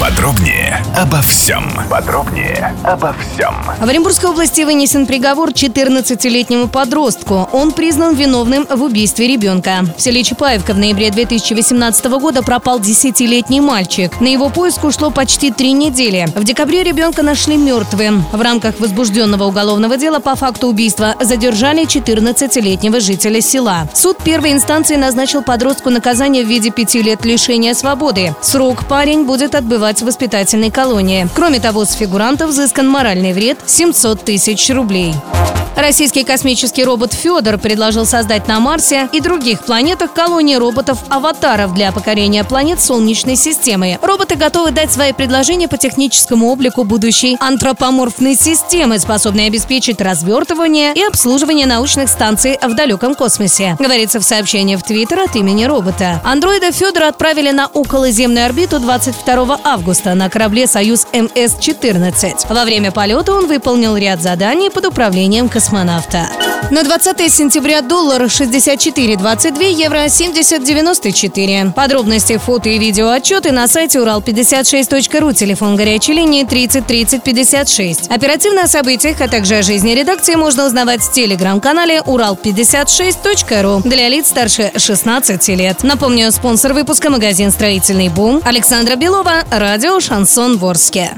Подробнее обо всем. Подробнее обо всем. В Оренбургской области вынесен приговор 14-летнему подростку. Он признан виновным в убийстве ребенка. В селе Чапаевка в ноябре 2018 года пропал 10-летний мальчик. На его поиск ушло почти три недели. В декабре ребенка нашли мертвым. В рамках возбужденного уголовного дела по факту убийства задержали 14-летнего жителя села. Суд первой инстанции назначил подростку наказание в виде пяти лет лишения свободы. Срок парень будет отбывать в воспитательной колонии. Кроме того, с фигурантов взыскан моральный вред 700 тысяч рублей. Российский космический робот Федор предложил создать на Марсе и других планетах колонии роботов-аватаров для покорения планет Солнечной системы. Роботы готовы дать свои предложения по техническому облику будущей антропоморфной системы, способной обеспечить развертывание и обслуживание научных станций в далеком космосе. Говорится в сообщении в Твиттер от имени робота. Андроида Федора отправили на околоземную орбиту 22 августа на корабле «Союз МС-14». Во время полета он выполнил ряд заданий под управлением космонавта. На 20 сентября доллар 64,22, евро 70,94. Подробности, фото и видео отчеты на сайте урал56.ру, телефон горячей линии 30 30 56. Оперативно о событиях, а также о жизни редакции можно узнавать в телеграм-канале урал56.ру для лиц старше 16 лет. Напомню, спонсор выпуска магазин «Строительный бум» Александра Белова, радио «Шансон Ворске».